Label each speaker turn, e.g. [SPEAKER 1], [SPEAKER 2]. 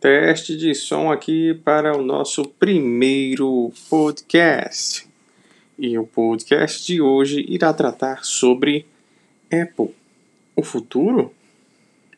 [SPEAKER 1] Teste de som aqui para o nosso primeiro podcast. E o podcast de hoje irá tratar sobre Apple, o futuro?